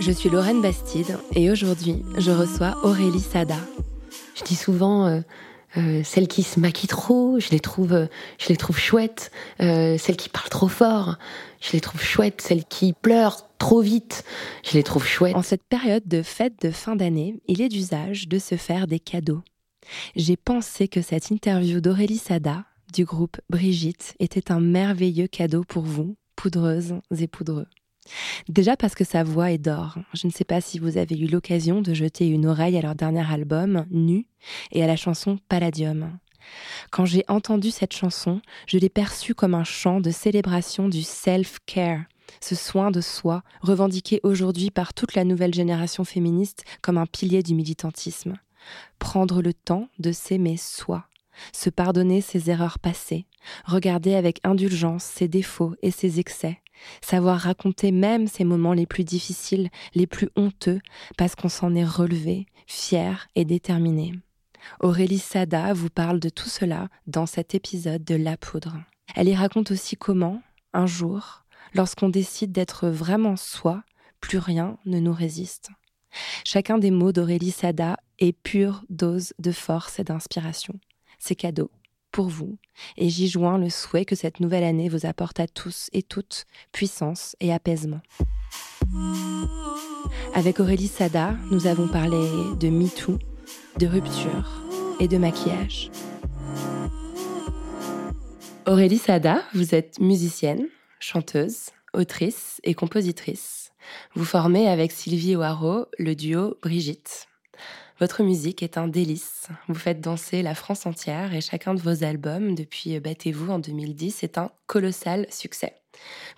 Je suis Lorraine Bastide et aujourd'hui, je reçois Aurélie Sada. Je dis souvent euh, euh, celles qui se maquillent trop, je les trouve, je les trouve chouettes. Euh, celles qui parlent trop fort, je les trouve chouettes. Celles qui pleurent trop vite, je les trouve chouettes. En cette période de fête de fin d'année, il est d'usage de se faire des cadeaux. J'ai pensé que cette interview d'Aurélie Sada, du groupe Brigitte, était un merveilleux cadeau pour vous, poudreuses et poudreux. Déjà parce que sa voix est d'or. Je ne sais pas si vous avez eu l'occasion de jeter une oreille à leur dernier album, Nu, et à la chanson Palladium. Quand j'ai entendu cette chanson, je l'ai perçue comme un chant de célébration du self-care, ce soin de soi, revendiqué aujourd'hui par toute la nouvelle génération féministe comme un pilier du militantisme. Prendre le temps de s'aimer soi, se pardonner ses erreurs passées, regarder avec indulgence ses défauts et ses excès, savoir raconter même ses moments les plus difficiles, les plus honteux, parce qu'on s'en est relevé, fier et déterminé. Aurélie Sada vous parle de tout cela dans cet épisode de La Poudre. Elle y raconte aussi comment, un jour, lorsqu'on décide d'être vraiment soi, plus rien ne nous résiste. Chacun des mots d'Aurélie Sada est pure dose de force et d'inspiration. C'est cadeau vous, et j'y joins le souhait que cette nouvelle année vous apporte à tous et toutes puissance et apaisement. Avec Aurélie Sada, nous avons parlé de MeToo, de rupture et de maquillage. Aurélie Sada, vous êtes musicienne, chanteuse, autrice et compositrice. Vous formez avec Sylvie Oaro le duo Brigitte. Votre musique est un délice. Vous faites danser la France entière et chacun de vos albums, depuis Battez-vous en 2010, est un colossal succès.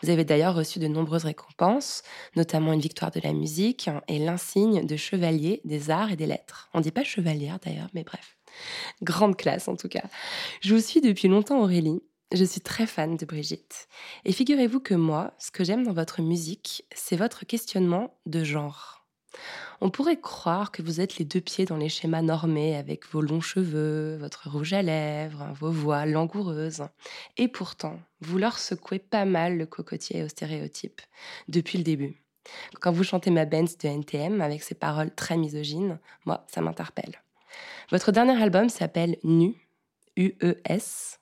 Vous avez d'ailleurs reçu de nombreuses récompenses, notamment une victoire de la musique et l'insigne de chevalier des arts et des lettres. On dit pas chevalière d'ailleurs, mais bref. Grande classe en tout cas. Je vous suis depuis longtemps Aurélie. Je suis très fan de Brigitte. Et figurez-vous que moi, ce que j'aime dans votre musique, c'est votre questionnement de genre. On pourrait croire que vous êtes les deux pieds dans les schémas normés avec vos longs cheveux, votre rouge à lèvres, vos voix langoureuses. Et pourtant, vous leur secouez pas mal le cocotier aux stéréotypes depuis le début. Quand vous chantez ma Benz de NTM avec ses paroles très misogynes, moi, ça m'interpelle. Votre dernier album s'appelle Nu, U-E-S.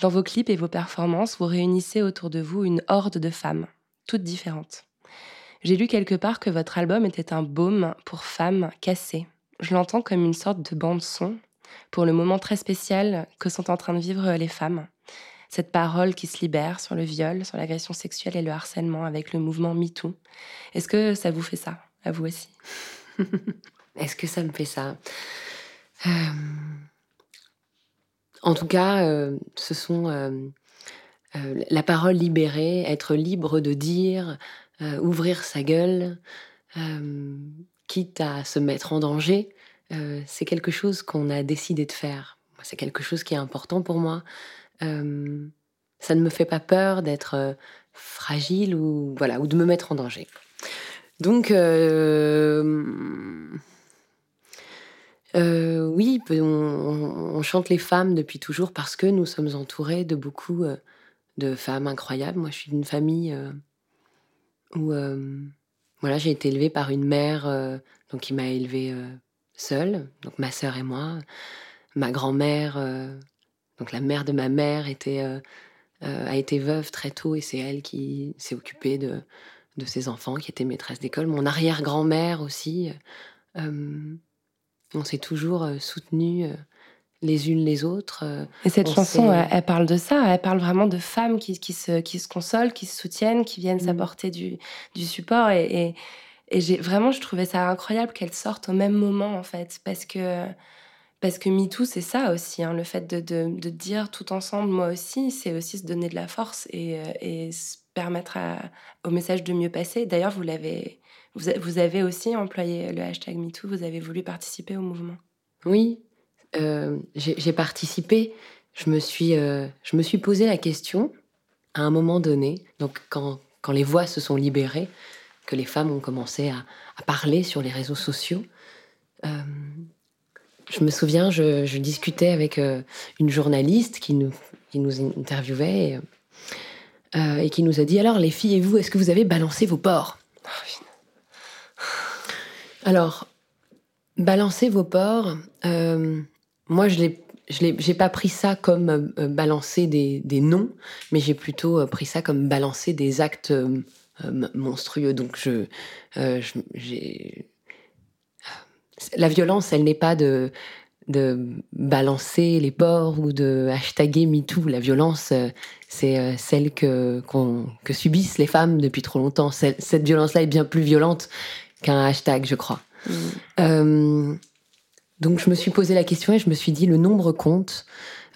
Dans vos clips et vos performances, vous réunissez autour de vous une horde de femmes, toutes différentes. J'ai lu quelque part que votre album était un baume pour femmes cassées. Je l'entends comme une sorte de bande-son pour le moment très spécial que sont en train de vivre les femmes. Cette parole qui se libère sur le viol, sur l'agression sexuelle et le harcèlement avec le mouvement MeToo. Est-ce que ça vous fait ça, à vous aussi Est-ce que ça me fait ça? Euh, En tout cas, euh, ce sont euh, la parole libérée, être libre de dire, euh, ouvrir sa gueule, euh, quitte à se mettre en danger. euh, c'est quelque chose qu'on a décidé de faire. C'est quelque chose qui est important pour moi. Ça ne me fait pas peur d'être fragile ou voilà ou de me mettre en danger. Donc oui, on, on- chante les femmes depuis toujours parce que nous sommes entourés de beaucoup de femmes incroyables. Moi, je suis d'une famille où euh, j'ai été élevée par une mère euh, qui m'a élevée euh, seule, donc ma sœur et moi. Ma grand-mère, donc la mère de ma mère, a été veuve très tôt et c'est elle qui s'est occupée de, de ses enfants, qui était maîtresse d'école. Mon arrière-grand-mère aussi. On s'est toujours soutenues euh, les unes les autres. euh, Et cette On chanson, elle, parle de ça. Elle parle vraiment de femmes qui, qui, se, qui se consolent, qui se soutiennent, qui viennent Mm. s'apporter du, du support. Et, et, et j'ai vraiment, je trouvais ça incroyable qu'elles sortent au même moment, en fait. Parce que, parce que MeToo, c'est ça aussi. hein, le fait de, de, de dire tout ensemble, moi aussi, c'est aussi se donner de la force et, euh, et se permettre à- au message de mieux passer. D'ailleurs, vous l'avez. Vous, vous avez aussi employé le hashtag MeToo, vous avez voulu participer au mouvement. Oui, euh, j'ai participé. Je me, suis, euh, je me suis posé la question à un moment donné, donc quand, quand les voix se sont libérées, que les femmes ont commencé à, parler sur les réseaux sociaux. euh, je me souviens, je, discutais avec une journaliste qui nous, qui nous interviewait et, qui nous a dit Alors, les filles et vous, est-ce que vous avez balancé vos porcs Alors, balancer vos porcs, moi, je l'ai. Je j'ai pas pris ça comme euh, euh, balancer des, des noms, mais j'ai plutôt euh, pris ça comme balancer des actes euh, monstrueux. Donc, je, j'ai- la violence, elle n'est pas de, de balancer les porcs ou de hashtaguer MeToo. La violence, c'est celle que, qu'on- que subissent les femmes depuis trop longtemps. Cette violence-là est bien plus violente qu'un hashtag, je crois. Euh, donc je me suis posé la question et je me suis dit, le nombre compte.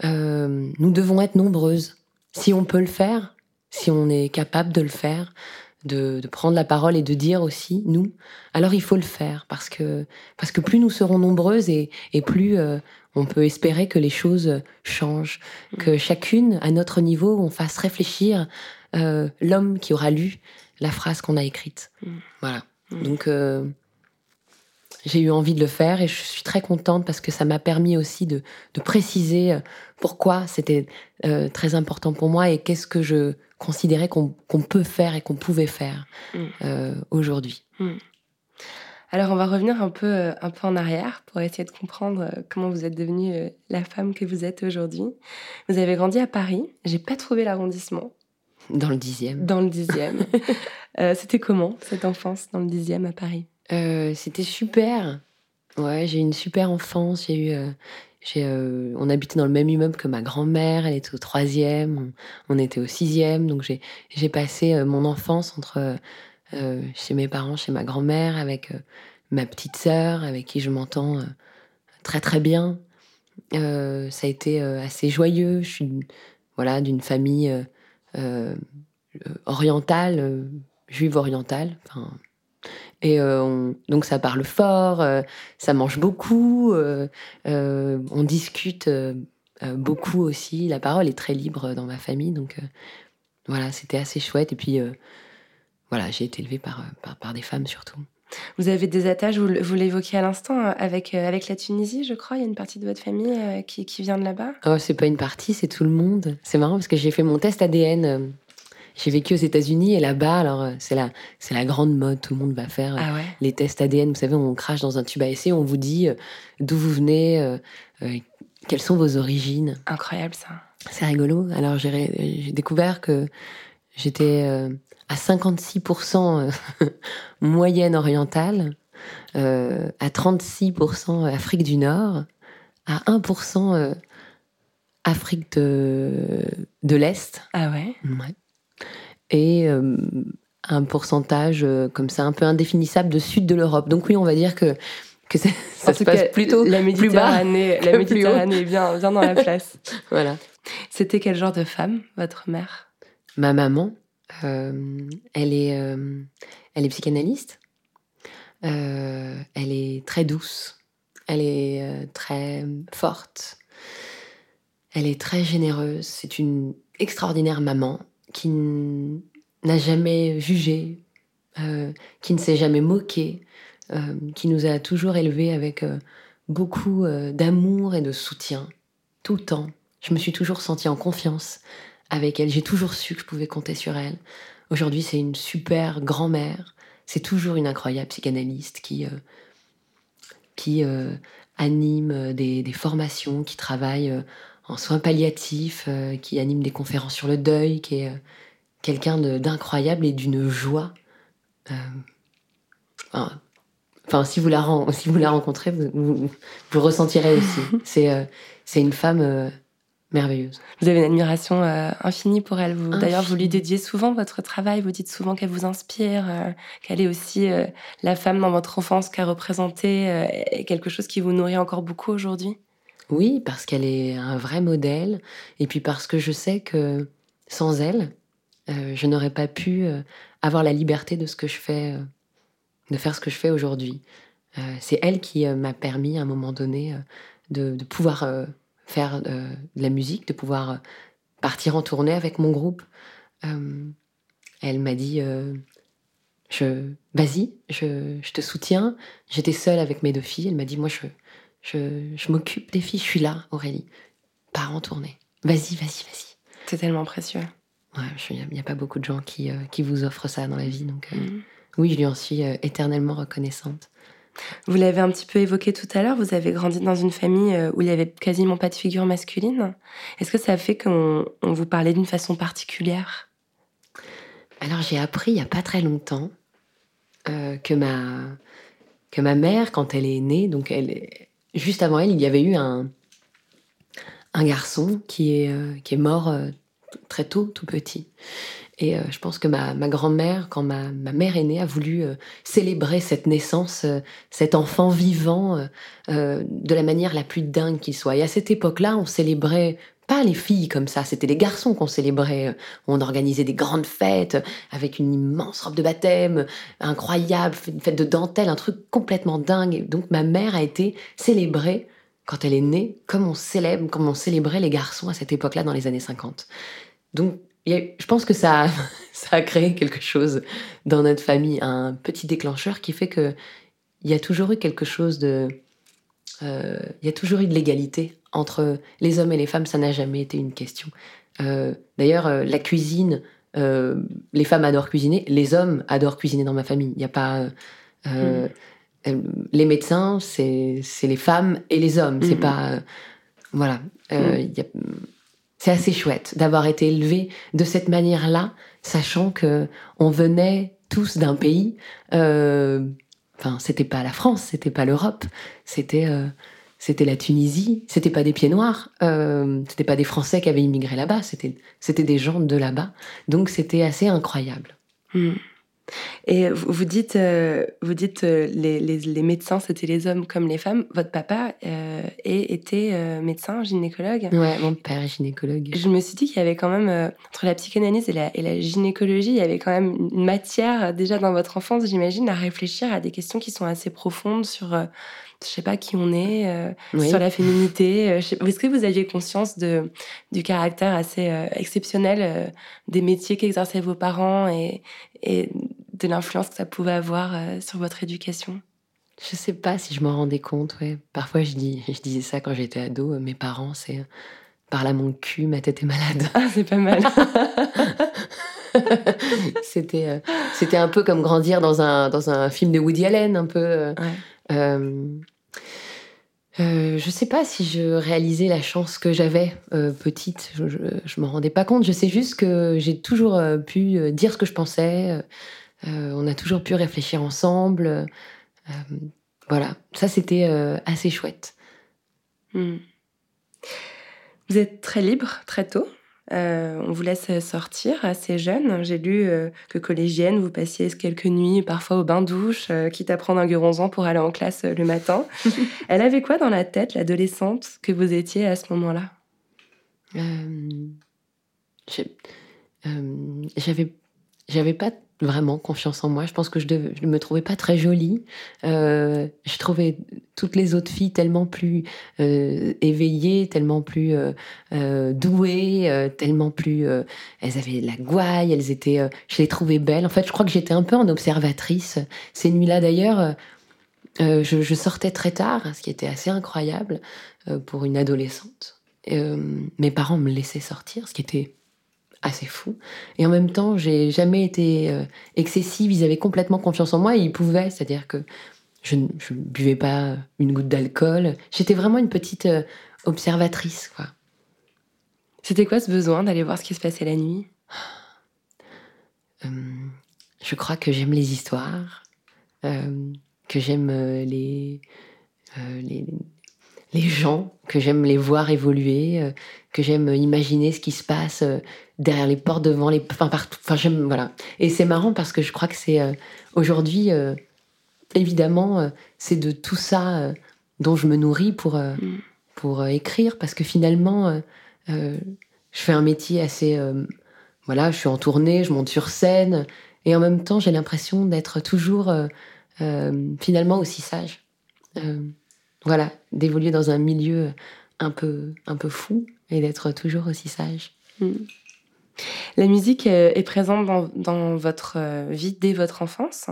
Euh, nous devons être nombreuses. Si on peut le faire, si on est capable de le faire, de, de prendre la parole et de dire aussi, nous, alors il faut le faire. Parce que, parce que plus nous serons nombreuses et, et plus euh, on peut espérer que les choses changent. Que chacune, à notre niveau, on fasse réfléchir euh, l'homme qui aura lu la phrase qu'on a écrite. Mm. Voilà. Mm. Donc, euh, j'ai eu envie de le faire et je suis très contente parce que ça m'a permis aussi de, de préciser euh, pourquoi c'était euh, très important pour moi et qu'est-ce que je considérais qu'on qu'on peut faire et qu'on pouvait faire Mm. euh, aujourd'hui. Alors, on va revenir un peu, un peu en arrière pour essayer de comprendre comment vous êtes devenue la femme que vous êtes aujourd'hui. Vous avez grandi à Paris. J'ai pas trouvé l'arrondissement, Dans le dixième. dans le dixième. Euh, C'était comment cette enfance dans le dixième à Paris? Euh, c'était super. Ouais, j'ai eu une super enfance. J'ai eu, euh, euh, on habitait dans le même immeuble que ma grand-mère. Elle était au troisième. On, on était au sixième. Donc j'ai, j'ai passé mon enfance entre chez mes parents, chez ma grand-mère, avec ma petite sœur, avec qui je m'entends très très bien. Ça a été assez joyeux. Je suis voilà d'une famille orientale, juive orientale. Enfin, et euh, on- donc ça parle fort, euh, ça mange beaucoup, euh, on discute beaucoup aussi. La parole est très libre dans ma famille, donc voilà, c'était assez chouette. Et puis voilà, j'ai été élevée par, par, par des femmes surtout. Vous avez des attaches, vous, l'évoquiez à l'instant, euh, avec, avec la Tunisie, je crois. Il y a une partie de votre famille qui, qui vient de là-bas. Oh, c'est pas une partie, c'est tout le monde. C'est marrant parce que j'ai fait mon test ADN. J'ai vécu aux États-Unis et là-bas, alors euh, c'est la, c'est la grande mode. Tout le monde va faire euh, Ah ouais les tests ADN. Vous savez, on crache dans un tube à essai, on vous dit euh, d'où vous venez, euh, euh, quelles sont vos origines. Incroyable ça. C'est rigolo. Alors j'ai découvert que j'étais euh, à 56% euh, moyenne orientale, à 36% Afrique du Nord, à 1% euh, Afrique de, de l'Est. Ah ouais Ouais. Et euh, un pourcentage euh, comme ça un peu indéfinissable de sud de l'Europe. Donc oui, on va dire que, que ça, se passe cas, plutôt la plus bas. Méditerranée, la. Méditerranée est bien, bien dans la place. Voilà. C'était quel genre de femme, votre mère? Ma maman, euh, elle, est, elle est psychanalyste. Elle est très douce. Elle est très forte. Elle est très généreuse. C'est une extraordinaire maman qui n'a jamais jugé, euh, qui ne s'est jamais moquée, euh, qui nous a toujours élevés avec euh, beaucoup d'amour et de soutien, tout le temps. Je me suis toujours sentie en confiance avec elle. J'ai toujours su que je pouvais compter sur elle. Aujourd'hui, c'est une super grand-mère. C'est toujours une incroyable psychanalyste qui, qui anime des, formations, qui travaille en soins palliatifs, euh, qui anime des conférences sur le deuil, qui est euh, quelqu'un d'incroyable et d'une joie euh, enfin, Enfin, si vous la, ren- si vous la rencontrez, vous, vous, ressentirez aussi. C'est c'est une femme merveilleuse. Vous avez une admiration euh, infinie pour elle. D'ailleurs, vous lui dédiez souvent votre travail. Vous dites souvent qu'elle vous inspire, euh, qu'elle est aussi euh, la femme dans votre enfance qu'a représentée et quelque chose qui vous nourrit encore beaucoup aujourd'hui. Oui, parce qu'elle est un vrai modèle, et puis parce que je sais que sans elle, euh, je n'aurais pas pu euh, avoir la liberté de ce que je fais, euh, de faire ce que je fais aujourd'hui. C'est elle qui m'a permis à un moment donné de, pouvoir faire de la musique, de pouvoir partir en tournée avec mon groupe. Elle m'a dit vas-y, je, je te soutiens. J'étais seule avec mes deux filles. Elle m'a dit, moi, je, je, je m'occupe des filles. Je suis là, Aurélie. Pars en tournée. Vas-y, vas-y, vas-y. C'est tellement précieux. Ouais, il n'y a, pas beaucoup de gens qui, euh, qui vous offrent ça dans la vie. Donc, euh, Mhm. oui, je lui en suis euh, éternellement reconnaissante. Vous l'avez un petit peu évoqué tout à l'heure, vous avez grandi dans une famille où il y avait quasiment pas de figure masculine. Est-ce que ça fait qu'on on vous parlait d'une façon particulière? Alors, j'ai appris il n'y a pas très longtemps euh, que, ma, que ma mère, quand elle est née, donc elle, juste avant elle, il y avait eu un, garçon qui est, euh, mort euh, très tôt, tout petit. Et euh, je pense que ma, grand-mère, quand ma, mère est née, a voulu euh, célébrer cette naissance, euh, cet enfant vivant, de la manière la plus dingue qu'il soit. Et à cette époque-là, on célébrait pas les filles comme ça, c'était les garçons qu'on célébrait. On organisait des grandes fêtes avec une immense robe de baptême, incroyable, une fête de dentelle, un truc complètement dingue. Et Donc ma mère a été célébrée quand elle est née, comme on célèbre, comme on célébrait les garçons à cette époque-là dans les années 50. Donc je pense que ça, a- ça a créé quelque chose dans notre famille, un petit déclencheur qui fait que il y a toujours eu quelque chose de, euh, il y a toujours eu de l'égalité entre les hommes et les femmes. Ça n'a jamais été une question. Euh, D'ailleurs, euh, la cuisine, les femmes adorent cuisiner, les hommes adorent cuisiner dans ma famille. Il n'y a pas euh, les médecins, c'est les femmes et les hommes. C'est Mhm. pas voilà. Il y a- c'est assez chouette d'avoir été élevé de cette manière-là, sachant que on venait tous d'un pays. euh, Enfin, c'était pas la France, c'était pas l'Europe, c'était euh, c'était la Tunisie. C'était pas des pieds noirs, euh, c'était pas des Français qui avaient immigré là-bas. C'était c'était des gens de là-bas. Donc c'était assez incroyable. Hmm. Et vous dites, euh, vous dites euh, les, les, les médecins, c'était les hommes comme les femmes. Votre papa euh, était euh, médecin, gynécologue. Ouais, mon père est gynécologue. Je me suis dit qu'il y avait quand même, euh, entre la psychanalyse et la, et la gynécologie, il y avait quand même une matière, déjà dans votre enfance, j'imagine, à réfléchir à des questions qui sont assez profondes sur, je sais pas, qui on est, Oui. sur la féminité. Est-ce que vous aviez conscience de, du caractère assez exceptionnel des métiers qu'exerçaient vos parents et, et de l'influence que ça pouvait avoir euh, sur votre éducation? Je sais pas si je m'en rendais compte, ouais. Parfois, je, dis, je disais ça quand j'étais ado. euh, Mes parents, c'est euh, par là mon cul, ma tête est malade. Ah, c'est pas mal. c'était, euh, c'était un peu comme grandir dans un, dans un film de Woody Allen, un peu. euh, Ouais. euh, je sais pas si je réalisais la chance que j'avais euh, petite. Je, je, je m'en rendais pas compte. Je sais juste que j'ai toujours pu dire ce que je pensais. Euh, on a toujours pu réfléchir ensemble. Euh, voilà, ça c'était euh, assez chouette. Hmm. Vous êtes très libre très tôt. Euh, on vous laisse sortir assez jeune. J'ai lu euh, que collégienne, vous passiez quelques nuits parfois au bain-douche, euh, quitte à prendre un guronzan pour aller en classe le matin. Elle avait quoi dans la tête, l'adolescente que vous étiez à ce moment-là? J'avais j'avais pas vraiment confiance en moi. Je pense que je, je me trouvais pas très jolie. Euh, je trouvais toutes les autres filles tellement plus euh, éveillées, tellement plus euh, douées, tellement plus. elles avaient de la gouaille, elles étaient. je les trouvais belles. En fait, je crois que j'étais un peu en observatrice. Ces nuits-là, d'ailleurs. je, je sortais très tard, ce qui était assez incroyable pour une adolescente. Mes parents me laissaient sortir, ce qui était assez fou. Et en même temps, j'ai jamais été euh, excessive. Ils avaient complètement confiance en moi et ils pouvaient, c'est-à-dire que je ne je buvais pas une goutte d'alcool. J'étais vraiment une petite euh, observatrice, quoi. C'était quoi ce besoin d'aller voir ce qui se passait la nuit? Euh, je crois que j'aime les histoires. Euh, que j'aime les, euh, les, les gens, que j'aime les voir évoluer, euh, que j'aime imaginer ce qui se passe euh, derrière les portes, devant les, enfin partout. Enfin j'aime voilà. Et c'est marrant parce que je crois que c'est euh, aujourd'hui, évidemment, c'est de tout ça dont je me nourris pour Mm. pour écrire parce que finalement, je fais un métier assez, voilà, je suis en tournée, je monte sur scène et en même temps j'ai l'impression d'être toujours finalement aussi sage. Voilà, d'évoluer dans un milieu un peu, un peu fou et d'être toujours aussi sage. La musique euh, est présente dans, votre euh, vie dès votre enfance.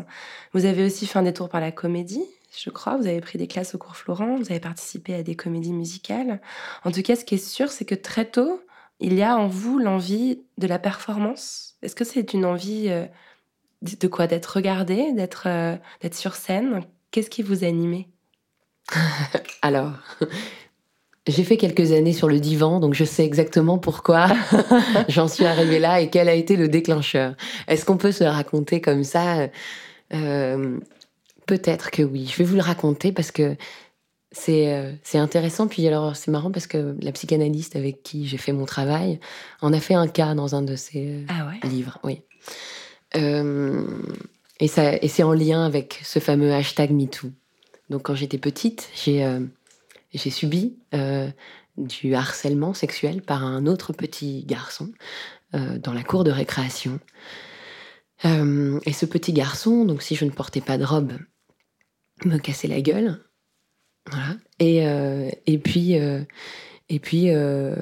Vous avez aussi fait un détour par la comédie, je crois. Vous avez pris des classes au cours Florent, vous avez participé à des comédies musicales. En tout cas, ce qui est sûr, c'est que très tôt, il y a en vous l'envie de la performance. Est-ce que c'est une envie euh, de quoi D'être regardé, d'être sur scène? Qu'est-ce qui vous animait? Alors, j'ai fait quelques années sur le divan, donc je sais exactement pourquoi j'en suis arrivée là et quel a été le déclencheur. Est-ce qu'on peut se raconter comme ça? Euh, Peut-être que oui. Je vais vous le raconter parce que c'est euh, c'est intéressant. Puis alors, c'est marrant parce que la psychanalyste avec qui j'ai fait mon travail en a fait un cas dans un de ses euh, Ah ouais? livre, oui. Et et c'est en lien avec ce fameux hashtag MeToo. Donc quand j'étais petite, j'ai euh, subi euh, du harcèlement sexuel par un autre petit garçon euh, dans la cour de récréation. Et ce petit garçon, donc si je ne portais pas de robe, me cassait la gueule. Voilà. Et, puis, et puis, euh,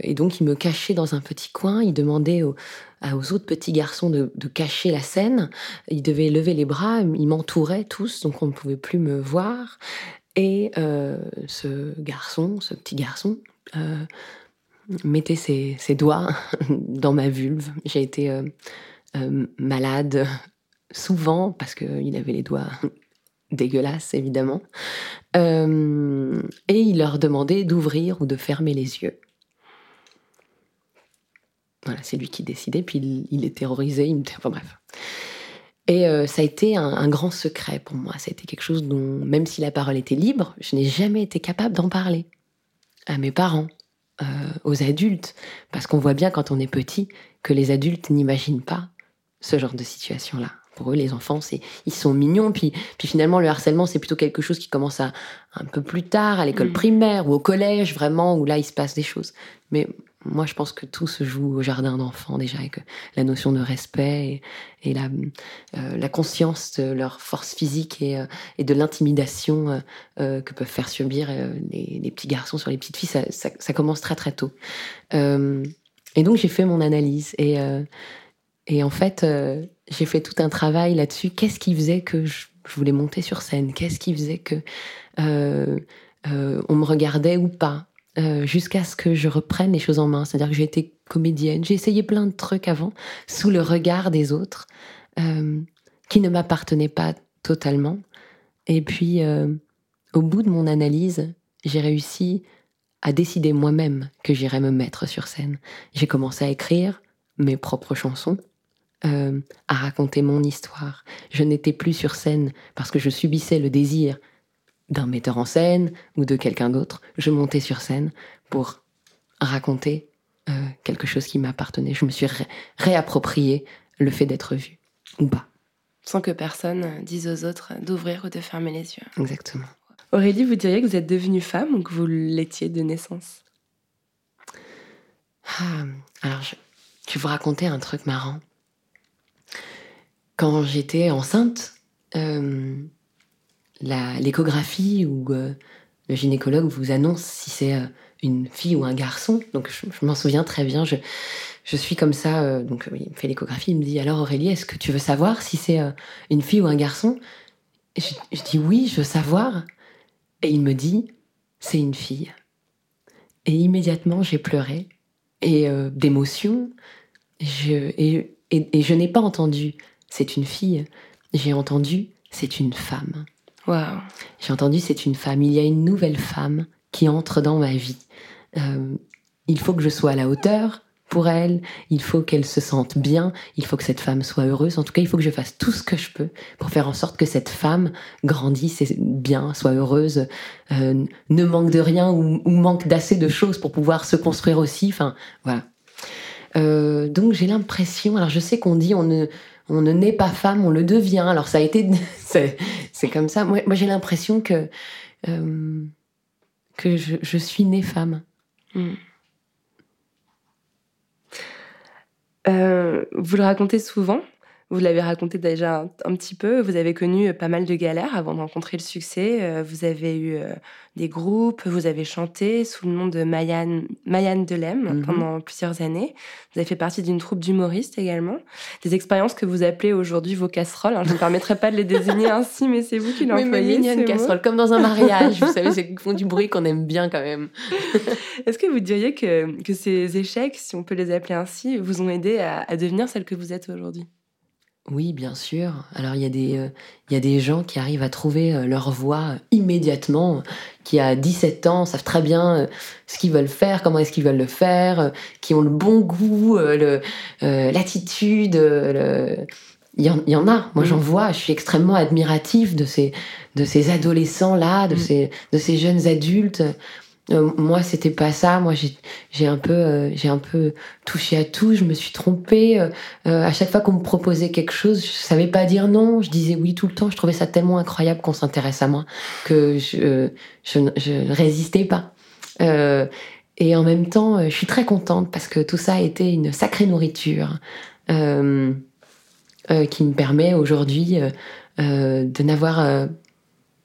et donc il me cachait dans un petit coin. Il demandait aux, autres petits garçons de, cacher la scène. Ils devaient lever les bras. Ils m'entouraient tous, donc on ne pouvait plus me voir. Et euh, ce garçon, ce petit garçon, euh, mettait ses, doigts dans ma vulve. J'ai été malade souvent parce qu'il avait les doigts dégueulasses, évidemment. Euh, et il leur demandait d'ouvrir ou de fermer les yeux. Voilà, c'est lui qui décidait, puis il, les terrorisait, il me... enfin bref. Et euh, ça a été un, un grand secret pour moi. Ça a été quelque chose dont, même si la parole était libre, je n'ai jamais été capable d'en parler à mes parents, euh, aux adultes, parce qu'on voit bien quand on est petit que les adultes n'imaginent pas ce genre de situation-là. Pour eux, les enfants, c'est ils sont mignons, puis puis finalement le harcèlement, c'est plutôt quelque chose qui commence à un peu plus tard, à l'école Mm. primaire ou au collège, vraiment, où là il se passe des choses. Mais moi, je pense que tout se joue au jardin d'enfants déjà, et que la notion de respect et, et la, euh, la conscience de leur force physique et, euh, et de l'intimidation euh, que peuvent faire subir les, les petits garçons sur les petites filles, ça, ça- ça commence très très tôt. Et donc j'ai fait mon analyse et, et en fait euh, j'ai fait tout un travail là-dessus. Qu'est-ce qui faisait que je, voulais monter sur scène? Qu'est-ce qui faisait que euh, euh, on me regardait ou pas? Jusqu'à ce que je reprenne les choses en main. C'est-à-dire que j'ai été comédienne, j'ai essayé plein de trucs avant, sous le regard des autres, qui ne m'appartenaient pas totalement. Et puis, au bout de mon analyse, j'ai réussi à décider moi-même que j'irais me mettre sur scène. J'ai commencé à écrire mes propres chansons, euh, à raconter mon histoire. Je n'étais plus sur scène parce que je subissais le désir d'un metteur en scène ou de quelqu'un d'autre. Je montais sur scène pour raconter euh, quelque chose qui m'appartenait. Je me suis ré- réapproprié le fait d'être vue ou pas. Sans que personne dise aux autres d'ouvrir ou de fermer les yeux. Exactement. Aurélie, vous diriez que vous êtes devenue femme ou que vous l'étiez de naissance? Ah, alors, je, je vais vous raconter un truc marrant? Quand j'étais enceinte, euh, l'échographie ou euh, le gynécologue vous annonce si c'est euh, une fille ou un garçon. Donc, je, m'en souviens très bien. Je, suis comme ça. donc, il me fait l'échographie. Il me dit Alors, Aurélie, est-ce que tu veux savoir si c'est une fille ou un garçon? Je, dis Oui, je veux savoir. Et il me dit C'est une fille. Et immédiatement, j'ai pleuré et d'émotion. Et je n'ai pas entendu c'est une fille, j'ai entendu c'est une femme. Waouh J'ai entendu c'est une femme. Il y a une nouvelle femme qui entre dans ma vie. Euh, il faut que je sois à la hauteur pour elle, il faut qu'elle se sente bien, il faut que cette femme soit heureuse. En tout cas, il faut que je fasse tout ce que je peux pour faire en sorte que cette femme grandisse bien, soit heureuse, euh, ne manque de rien ou, manque d'assez de choses pour pouvoir se construire aussi. Enfin, voilà. Euh, donc j'ai l'impression, alors je sais qu'on dit on ne, on ne naît pas femme, on le devient. Alors ça a été, c'est comme ça. Moi, j'ai l'impression que euh, que je, suis née femme. Hmm. Euh, vous le racontez souvent, vous l'avez raconté déjà un, petit peu. Vous avez connu pas mal de galères avant de rencontrer le succès. Euh, vous avez eu euh, des groupes, vous avez chanté sous le nom de Mayan, Mayan Delem mhm. pendant plusieurs années. Vous avez fait partie d'une troupe d'humoristes également. Des expériences que vous appelez aujourd'hui vos casseroles. je ne me permettrai pas de les désigner ainsi, mais c'est vous qui l'employez. Oui, casserole, comme dans un mariage. vous savez, c'est font du bruit qu'on aime bien quand même. Est-ce que vous diriez que, que ces échecs, si on peut les appeler ainsi, vous ont aidé à devenir celle que vous êtes aujourd'hui? Oui, bien sûr. Alors il y, a des, euh, il y a des gens qui arrivent à trouver euh, leur voie immédiatement, qui à 17 ans savent très bien euh, ce qu'ils veulent faire, comment est-ce qu'ils veulent le faire, qui ont le bon goût, l'attitude. Il, y en, il y en a, moi j'en vois, je suis extrêmement admirative de ces, de ces adolescents-là, de, mm. ces, de ces jeunes adultes. Euh, moi, c'était pas ça. Moi, j'ai un peu, euh, j'ai un peu touché à tout. Je me suis trompée. Euh, à chaque fois qu'on me proposait quelque chose, je savais pas dire non. Je disais oui tout le temps. Je trouvais ça tellement incroyable qu'on s'intéresse à moi que je, je, je résistais pas. et en même temps, je suis très contente parce que tout ça a été une sacrée nourriture qui me permet aujourd'hui de n'avoir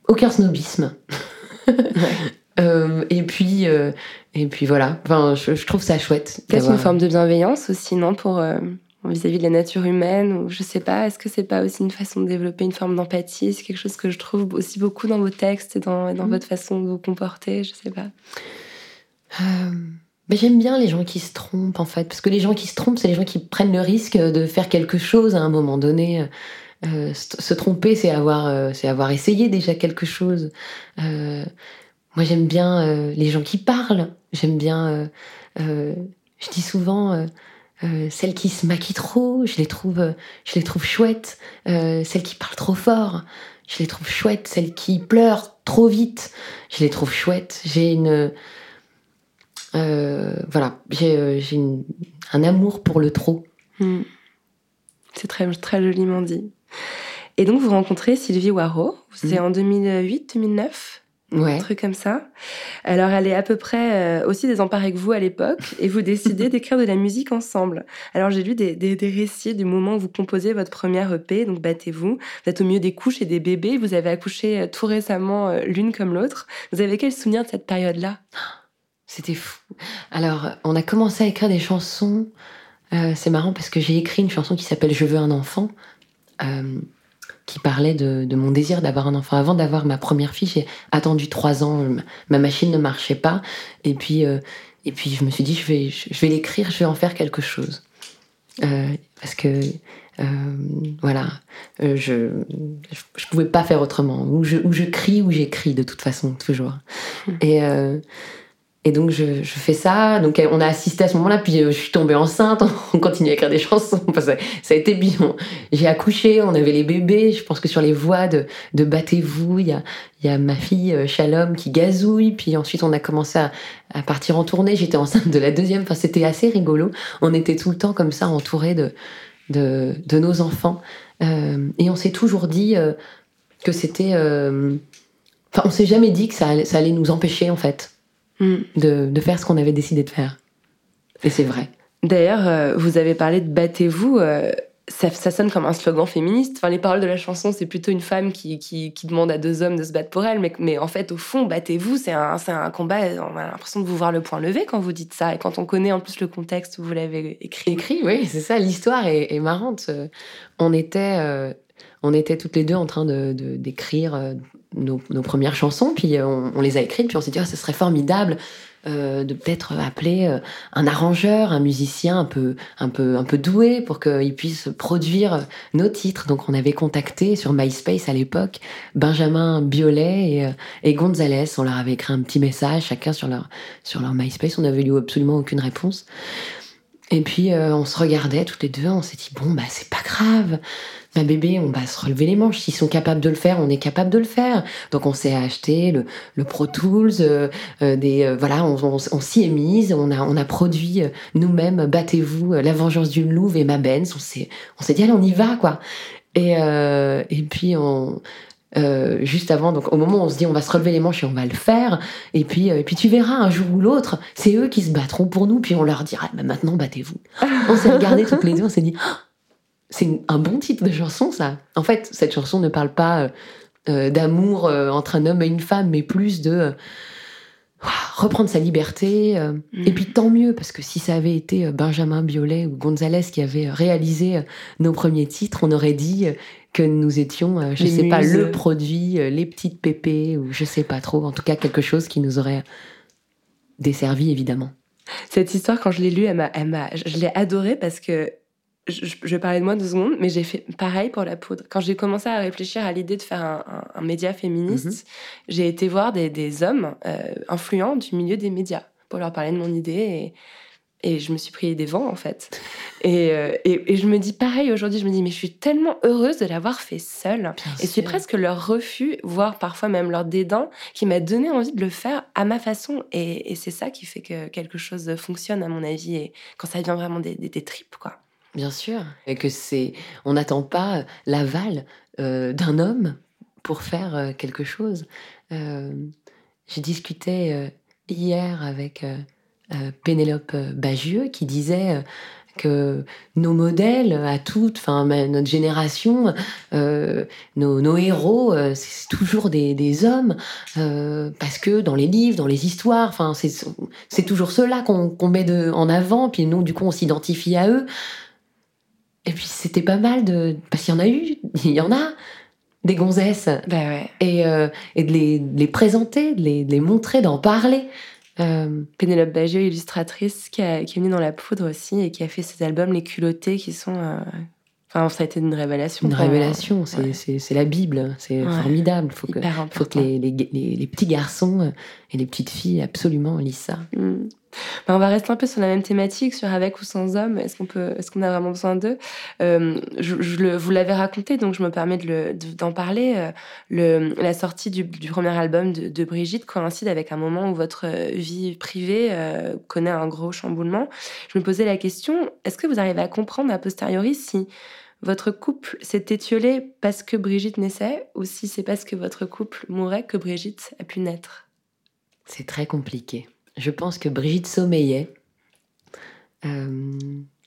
aucun snobisme. Euh, et puis, euh, et puis voilà. Enfin, je, trouve ça chouette. C'est une forme de bienveillance aussi, non, pour euh, vis-à-vis de la nature humaine ou je sais pas. Est-ce que c'est pas aussi une façon de développer une forme d'empathie? C'est quelque chose que je trouve aussi beaucoup dans vos textes et dans, dans mm. votre façon de vous comporter. Je sais pas. Mais j'aime bien les gens qui se trompent en fait, parce que les gens qui se trompent, c'est les gens qui prennent le risque de faire quelque chose à un moment donné. se tromper, c'est avoir, c'est avoir essayé déjà quelque chose. Moi, j'aime bien euh, les gens qui parlent. J'aime bien. Euh, euh, je dis souvent celles qui se maquillent trop. Je les trouve, je les trouve chouettes. celles qui parlent trop fort. Je les trouve chouettes. Celles qui pleurent trop vite. Je les trouve chouettes. J'ai une voilà, j'ai un amour pour le trop. Hmm. C'est très, très joliment dit. Et donc, vous rencontrez Sylvie Waro, c'est hmm. en 2008-2009 ouais. un truc comme ça. Alors elle est à peu près euh, aussi désemparée que vous à l'époque, et vous décidez d'écrire de la musique ensemble. Alors j'ai lu des, des, des, récits du moment où vous composez votre première EP, donc battez-vous. Vous êtes au milieu des couches et des bébés, vous avez accouché euh, tout récemment euh, l'une comme l'autre. Vous avez quel souvenir de cette période-là? C'était fou. Alors on a commencé à écrire des chansons. Euh, c'est marrant parce que j'ai écrit une chanson qui s'appelle Je veux un enfant. Euh, qui parlait de, mon désir d'avoir un enfant. Avant d'avoir ma première fille, j'ai attendu trois ans, ma machine ne marchait pas, et puis, euh, et puis je me suis dit, je vais, je vais l'écrire, je vais en faire quelque chose. Euh, parce que, euh, voilà, je, je, pouvais pas faire autrement. Ou je, ou je crie ou j'écris, de toute façon, toujours. Mmh. Et et donc je, je, fais ça, donc on a assisté à ce moment-là, puis euh, je suis tombée enceinte, on continue à écrire des chansons, ça, ça, a été bien. J'ai accouché, on avait les bébés, je pense que sur les voix de, de Battez-vous, il y a, y a ma fille euh, Shalom qui gazouille, puis ensuite on a commencé à, à partir en tournée, j'étais enceinte de la deuxième, enfin c'était assez rigolo, on était tout le temps comme ça entourés de, de, de nos enfants, euh, et on s'est toujours dit euh, que c'était... Euh, enfin on s'est jamais dit que ça, ça allait nous empêcher en fait Mm. de, faire ce qu'on avait décidé de faire. Et c'est vrai. D'ailleurs, euh, vous avez parlé de battez-vous. Euh, ça, sonne comme un slogan féministe. Enfin, les paroles de la chanson, c'est plutôt une femme qui, qui, demande à deux hommes de se battre pour elle. Mais, mais en fait, au fond, battez-vous, c'est un, un combat. On a l'impression de vous voir le point levé quand vous dites ça. Et quand on connaît en plus le contexte où vous l'avez écrit. Écrit, oui, c'est ça. L'histoire est, marrante. On était, euh, on était toutes les deux en train de d'écrire nos, premières chansons, puis euh, on, les a écrites, puis on s'est dit, oh, ce serait formidable euh, de peut-être appeler euh, un arrangeur, un musicien un peu, un peu, un peu doué pour qu'il puisse produire nos titres. Donc on avait contacté sur MySpace à l'époque Benjamin Biolay et, Gonzalez. On leur avait écrit un petit message chacun sur leur, sur leur MySpace. On n'avait eu absolument aucune réponse. Et puis on se regardait toutes les deux, on s'est dit bon bah c'est pas grave, ma bébé on va se relever les manches, s'ils sont capables de le faire, on est capable de le faire. Donc on s'est acheté le, le Pro Tools, euh, euh, des euh, voilà, on, s'y est mise, on a on a produit euh, nous-mêmes, battez-vous, euh, la vengeance du louve et ma Benz, on s'est on s'est dit allez on y va quoi. Et et puis on euh, juste avant, donc au moment où on se dit on va se relever les manches et on va le faire, et puis, euh, et puis tu verras un jour ou l'autre, c'est eux qui se battront pour nous, puis on leur dira bah, maintenant battez-vous. on s'est regardés toutes les deux, on s'est dit Ah, c'est un bon titre de chanson ça. En fait, cette chanson ne parle pas euh, euh, d'amour euh, entre un homme et une femme, mais plus de euh, reprendre sa liberté. euh, Mm. Et puis tant mieux, parce que si ça avait été Benjamin Biolay ou Gonzalez qui avait euh, réalisé nos premiers titres, on aurait dit que nous étions, je Les sais pas, le produit, les petites pépées, ou je sais pas trop, en tout cas quelque chose qui nous aurait desservi évidemment. Cette histoire, quand je l'ai lue, elle m'a, elle m'a, je je l'ai adorée parce que je, vais parler de moi deux secondes, mais j'ai fait pareil pour la poudre. Quand j'ai commencé à réfléchir à l'idée de faire un, un- un média féministe, Mhm. j'ai été voir des, des hommes euh, influents du milieu des médias pour leur parler de mon idée et, et je me suis pris des vents en fait. Et, euh, et, et je me dis pareil aujourd'hui, je me dis mais je suis tellement heureuse de l'avoir fait seule. Et c'est presque leur refus, voire parfois même leur dédain, qui m'a donné envie de le faire à ma façon. Et, et c'est ça qui fait que quelque chose fonctionne, à mon avis, et quand ça vient vraiment des, des, des tripes, quoi. Bien sûr. Et que c'est, on n'attend pas l'aval euh, d'un homme pour faire euh, quelque chose. Euh, J'ai discuté euh, hier avec euh, euh, Pénélope euh, Bagieux qui disait euh, que nos modèles à toutes, enfin notre génération, euh, nos, héros, euh, c'est toujours des, hommes euh, parce que dans les livres, dans les histoires, enfin c'est toujours ceux-là qu'on qu'on met de, en avant, puis nous du coup on s'identifie à eux. Et puis c'était pas mal de. Parce qu'il y en a eu, il y en a, des gonzesses. Bah ouais. Et, euh, et de, les, de les présenter, de les, de les montrer, d'en parler. Euh, Pénélope Bagieux, illustratrice, qui, a- qui est venue dans la poudre aussi et qui a fait ces albums Les culottés qui sont. euh, Enfin, ça a été une révélation. une révélation, c'est Ouais. la Bible, c'est Ouais. formidable. Faut que, Hyper faut que les, les, les- les petits garçons euh, et les petites filles absolument lisent ça. Mm. Ben, on va rester un peu sur la même thématique, sur avec ou sans hommes. Est-ce qu'on a vraiment besoin d'eux? Euh, je, Vous l'avez raconté, donc je me permets d'en parler. Euh, la sortie du, premier album de, Brigitte coïncide avec un moment où votre euh, vie privée connaît un gros chamboulement. Je me posais la question est-ce que vous arrivez à comprendre a posteriori si votre couple s'est étiolé parce que Brigitte naissait ou si c'est parce que votre couple mourait que Brigitte a pu naître? C'est très compliqué. Je pense que Brigitte sommeillait. Euh,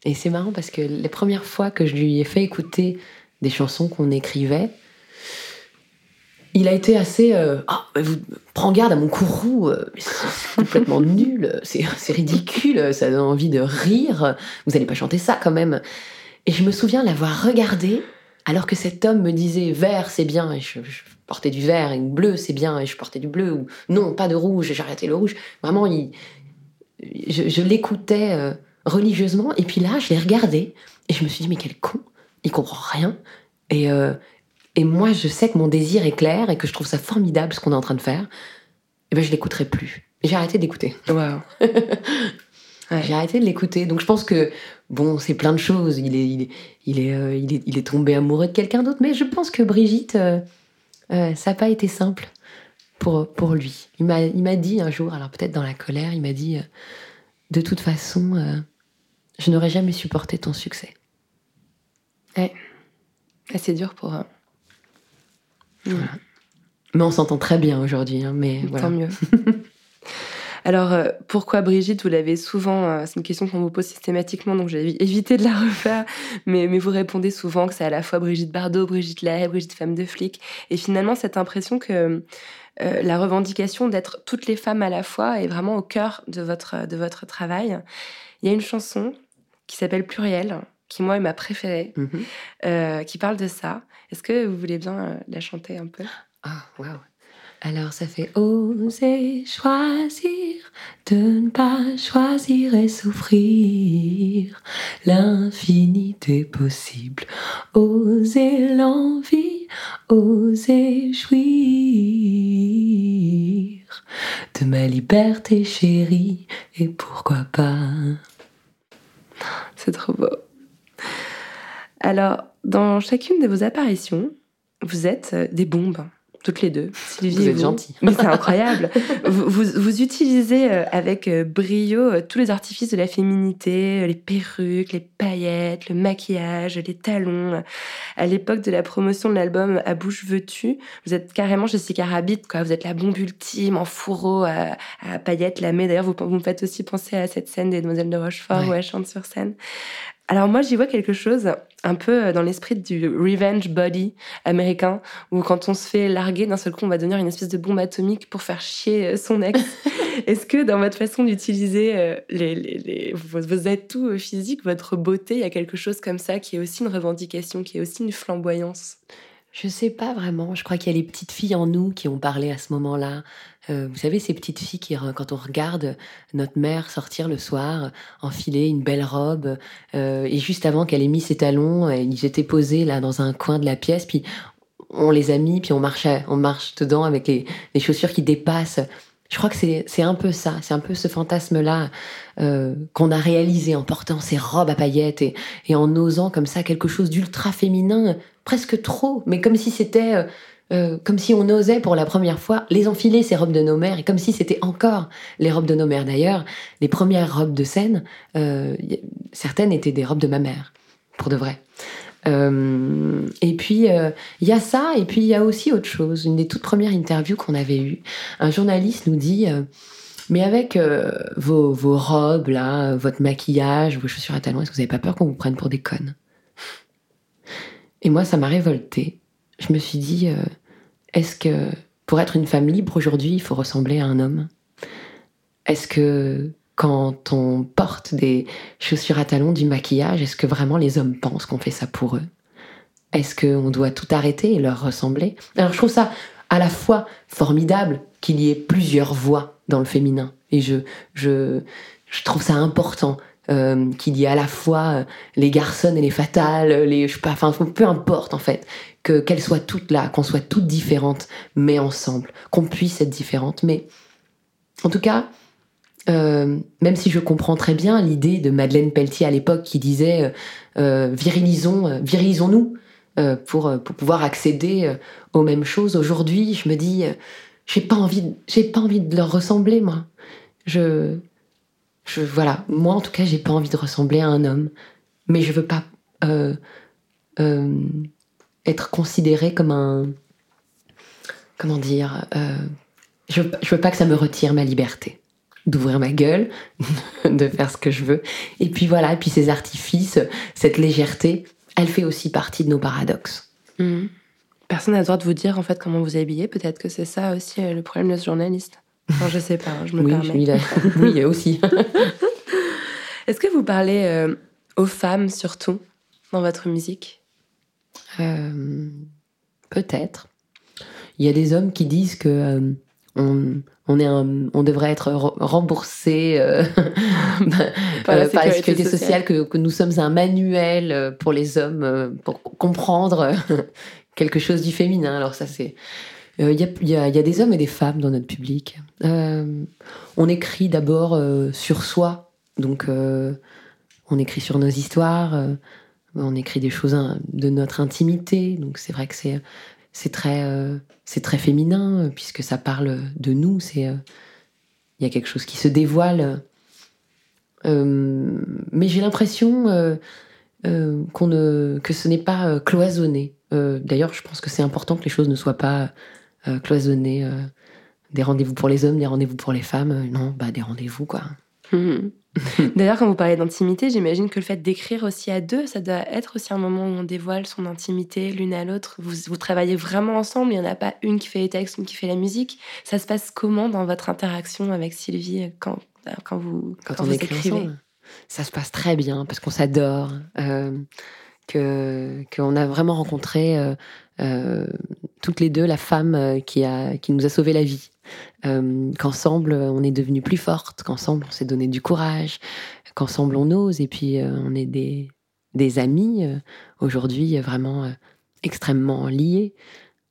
et c'est marrant parce que les premières fois que je lui ai fait écouter des chansons qu'on écrivait, il a été assez. euh, Ah, mais vous, prends garde à mon courroux, euh, c'est complètement nul, c'est ridicule, ça donne envie de rire, vous n'allez pas chanter ça quand même. Et je me souviens l'avoir regardé alors que cet homme me disait vert c'est bien et je, je portais du vert et bleu c'est bien et je portais du bleu ou non pas de rouge et j'ai arrêté le rouge. Vraiment, il, je, je l'écoutais euh, religieusement et puis là je l'ai regardé et je me suis dit mais quel con, il comprend rien et euh, et moi je sais que mon désir est clair et que je trouve ça formidable ce qu'on est en train de faire. Et ben je l'écouterai plus. J'ai arrêté d'écouter. Ouais. J'ai arrêté de l'écouter. Donc je pense que, bon, c'est plein de choses. Il est, il est, il est, euh, il est, il est tombé amoureux de quelqu'un d'autre. Mais je pense que Brigitte, euh, euh, ça n'a pas été simple pour, pour lui. Il m'a, dit un jour, alors peut-être dans la colère, il m'a dit, de toute façon, je n'aurais jamais supporté ton succès. Ah, c'est dur pour eux. Mais on s'entend très bien aujourd'hui. hein, mais voilà. Tant mieux. Alors, euh, pourquoi Brigitte Vous l'avez souvent, euh, c'est une question qu'on vous pose systématiquement, donc j'ai évité de la refaire, mais, mais vous répondez souvent que c'est à la fois Brigitte Bardot, Brigitte Lahaye, Brigitte femme de flic. Et finalement, cette impression que euh, la revendication d'être toutes les femmes à la fois est vraiment au cœur de votre, de votre travail. Il y a une chanson qui s'appelle Pluriel, qui moi est ma préférée, Mhm. euh, qui parle de ça. Est-ce que vous voulez bien la chanter un peu? Ah, waouh. Alors ça fait oser choisir de ne pas choisir et souffrir l'infinité possible. Oser l'envie, oser jouir de ma liberté chérie et pourquoi pas? C'est trop beau. Alors, dans chacune de vos apparitions, vous êtes des bombes, toutes les deux. Sylvie Vous êtes gentille. Mais c'est incroyable. vous, vous- vous utilisez euh, avec euh, brio euh, tous les artifices de la féminité, les perruques, les paillettes, le maquillage, les talons. À l'époque de la promotion de l'album À bouche veux-tu, vous êtes carrément Jessica Rabbit, quoi. Vous êtes la bombe ultime en fourreau à, à paillettes lamées. D'ailleurs, vous, vous me faites aussi penser à cette scène des Demoiselles de Rochefort Ouais. où elle chante sur scène. Alors moi, j'y vois quelque chose un peu euh, dans l'esprit du revenge body américain, où quand on se fait larguer, d'un seul coup, on va devenir une espèce de bombe atomique pour faire chier euh, son ex. Est-ce que dans votre façon d'utiliser euh, les, les, les- vos, vos atouts physiques, votre beauté, il y a quelque chose comme ça qui est aussi une revendication, qui est aussi une flamboyance? Je sais pas vraiment. Je crois qu'il y a les petites filles en nous qui ont parlé à ce moment-là. Euh, vous savez, ces petites filles qui, quand on regarde notre mère sortir le soir, enfiler une belle robe, euh, et juste avant qu'elle ait mis ses talons, ils étaient posés là dans un coin de la pièce, puis on les a mis, puis on marchait, on marche dedans avec les, les chaussures qui dépassent. Je crois que c'est un peu ça, c'est un peu ce fantasme-là euh, qu'on a réalisé en portant ces robes à paillettes et, en osant comme ça quelque chose d'ultra féminin, presque trop, mais comme si c'était, euh, euh, comme si on osait pour la première fois les enfiler ces robes de nos mères, et comme si c'était encore les robes de nos mères. D'ailleurs, les premières robes de scène, certaines étaient des robes de ma mère, pour de vrai. Euh, et puis euh, il y a ça, et puis il y a aussi autre chose. Une des toutes premières interviews qu'on avait eues, un journaliste nous dit. euh, mais avec vos, vos robes, là, votre maquillage, vos chaussures à talons, est-ce que vous n'avez pas peur qu'on vous prenne pour des connes? Et moi, ça m'a révoltée. Je me suis dit, est-ce que pour être une femme libre aujourd'hui, il faut ressembler à un homme? Est-ce que quand on porte des chaussures à talons, du maquillage, est-ce que vraiment les hommes pensent qu'on fait ça pour eux? Est-ce qu'on doit tout arrêter et leur ressembler? Alors je trouve ça à la fois formidable qu'il y ait plusieurs voix dans le féminin. Et je, je, trouve ça important euh, qu'il y ait à la fois euh, les garçons et les fatales, les, je sais pas, enfin, peu importe en fait, que qu'elles soient toutes là, qu'on soit toutes différentes, mais ensemble, qu'on puisse être différentes. Mais en tout cas, euh, même si je comprends très bien l'idée de Madeleine Pelletier à l'époque qui disait euh, euh, virilisons, virilisons-nous pour, pouvoir accéder aux mêmes choses. Aujourd'hui, je me dis, j'ai pas envie, j'ai pas envie de leur ressembler, moi. Je, voilà, moi en tout cas, j'ai pas envie de ressembler à un homme, mais je veux pas être considérée comme un, comment dire, je, je veux pas que ça me retire ma liberté d'ouvrir ma gueule, de faire ce que je veux. Et puis voilà, et puis ces artifices, cette légèreté, elle fait aussi partie de nos paradoxes. Mhm. Personne n'a le droit de vous dire en fait comment vous habillez. Peut-être que c'est ça aussi euh, le problème de ce journaliste. Enfin, je sais pas, hein, je me oui, permets. oui, aussi. Est-ce que vous parlez euh, aux femmes surtout dans votre musique? Euh, Peut-être. Il y a des hommes qui disent que on, on, est un- on devrait être re- remboursé euh, Par la euh, par la sécurité sociale. que, que nous sommes un manuel euh, pour les hommes pour comprendre quelque chose du féminin. Alors ça c'est euh, Il y, y a- il y a des hommes et des femmes dans notre public. Euh, on écrit d'abord sur soi, donc on écrit sur nos histoires, on écrit des choses hein, de notre intimité, donc c'est vrai que c'est c'est très euh, c'est très féminin euh, puisque ça parle de nous. C'est euh, il y a quelque chose qui se dévoile. Mais j'ai l'impression qu'on ne que ce n'est pas cloisonné. D'ailleurs, je pense que c'est important que les choses ne soient pas cloisonnées. des rendez-vous pour les hommes, des rendez-vous pour les femmes. non, bah des rendez-vous quoi. Mhm. D'ailleurs, quand vous parlez d'intimité, j'imagine que le fait d'écrire aussi à deux, ça doit être aussi un moment où on dévoile son intimité l'une à l'autre. Vous, vous travaillez vraiment ensemble, il n'y en a pas une qui fait les textes, une qui fait la musique. Ça se passe comment dans votre interaction avec Sylvie quand, quand vous, quand, quand on vous écrit écrivez? ensemble. Ça se passe très bien parce qu'on s'adore, euh, que qu'on a vraiment rencontré euh, euh, toutes les deux la femme euh, qui a qui nous a sauvé la vie. Euh, qu'ensemble on est devenues plus fortes, qu'ensemble on s'est donné du courage, qu'ensemble on ose et puis euh, on est des des amis aujourd'hui vraiment extrêmement liés.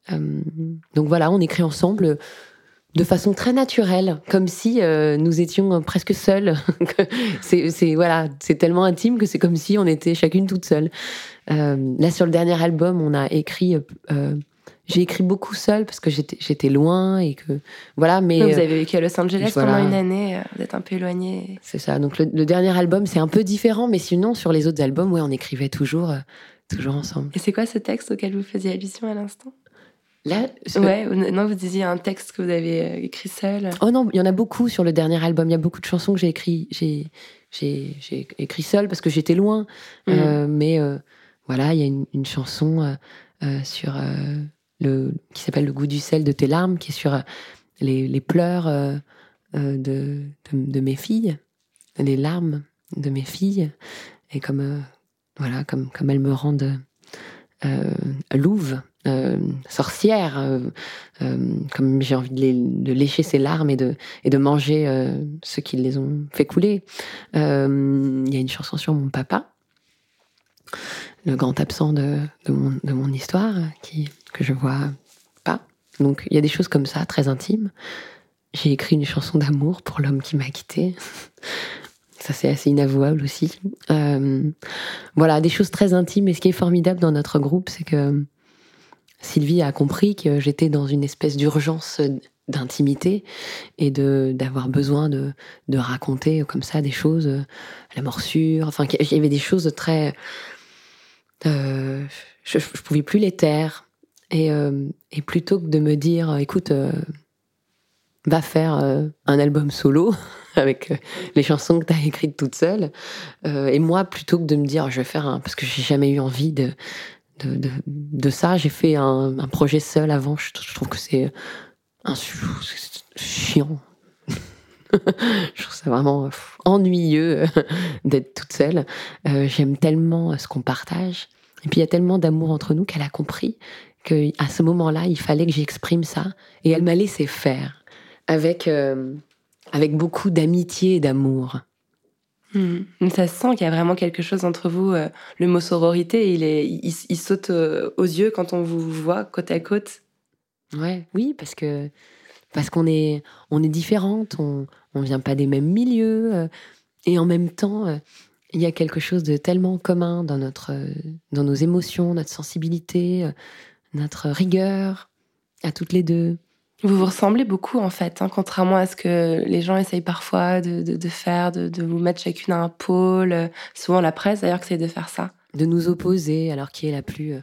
Donc voilà, on écrit ensemble de façon très naturelle, comme si nous étions presque seuls. c'est, c'est voilà, c'est tellement intime que c'est comme si on était chacune toute seule. Là, sur le dernier album, on a écrit. J'ai écrit beaucoup seule parce que j'étais, j'étais loin et que voilà. Mais vous euh, avez vécu à Los Angeles voilà. pendant une année, euh, vous êtes un peu éloigné. c'est ça. Donc le, le dernier album, c'est un peu différent, mais sinon sur les autres albums, ouais, on écrivait toujours, euh, toujours ensemble. Et c'est quoi ce texte auquel vous faisiez allusion à l'instant? Là, ce- Ouais, ou- non, vous disiez un texte que vous avez écrit seul. Oh non, il y en a beaucoup sur le dernier album. Il y a beaucoup de chansons que j'ai écrit, j'ai, j'ai, écrit seule parce que j'étais loin. Euh, mais euh, voilà, il y a une, une chanson euh, sur le qui s'appelle Le goût du sel de tes larmes, qui est sur euh, les, les pleurs euh, euh, de, de, mes filles, les larmes de mes filles, et comme voilà, comme comme elles me rendent louve, sorcière, comme j'ai envie de, lécher ces larmes et de, et de manger ceux qui les ont fait couler. Il y a une chanson sur mon papa, le grand absent de, de, mon, de mon histoire, qui, que je vois pas. Donc il y a des choses comme ça, très intimes. J'ai écrit une chanson d'amour pour l'homme qui m'a quitté. Ça, c'est assez inavouable aussi. Euh, voilà, des choses très intimes. Et ce qui est formidable dans notre groupe, c'est que Sylvie a compris que j'étais dans une espèce d'urgence d'intimité et de d'avoir besoin de, de raconter comme ça des choses, la morsure, enfin qu'il y avait des choses très... euh, je, je pouvais plus les taire. Et, euh, et plutôt que de me dire, euh, écoute, va faire un album solo avec les chansons que tu as écrites toute seule, et moi, plutôt que de me dire, je vais faire un... Parce que j'ai jamais eu envie de, de, ça. J'ai fait un, projet seul avant. Je, trouve que c'est chiant. Je trouve ça vraiment pff, ennuyeux euh, d'être toute seule. Euh, J'aime tellement euh, ce qu'on partage. Et puis il y a tellement d'amour entre nous qu'elle a compris que à ce moment-là, il fallait que j'exprime ça. Et elle m'a laissé faire avec, euh, avec beaucoup d'amitié et d'amour. Hmm. Ça se sent qu'il y a vraiment quelque chose entre vous. euh, le mot sororité, il, est, il, il saute euh, aux yeux quand on vous voit côte à côte. Ouais, oui, parce que parce qu'on est on est différentes, on on vient pas des mêmes milieux euh, et en même temps euh, il y a quelque chose de tellement commun dans notre euh, dans nos émotions, notre sensibilité, notre rigueur à toutes les deux. Vous vous ressemblez beaucoup en fait, hein, contrairement à ce que les gens essayent parfois de, de, de faire, de, de vous mettre chacune à un pôle. Souvent la presse d'ailleurs essaye de faire ça. de nous opposer, alors qui est la plus,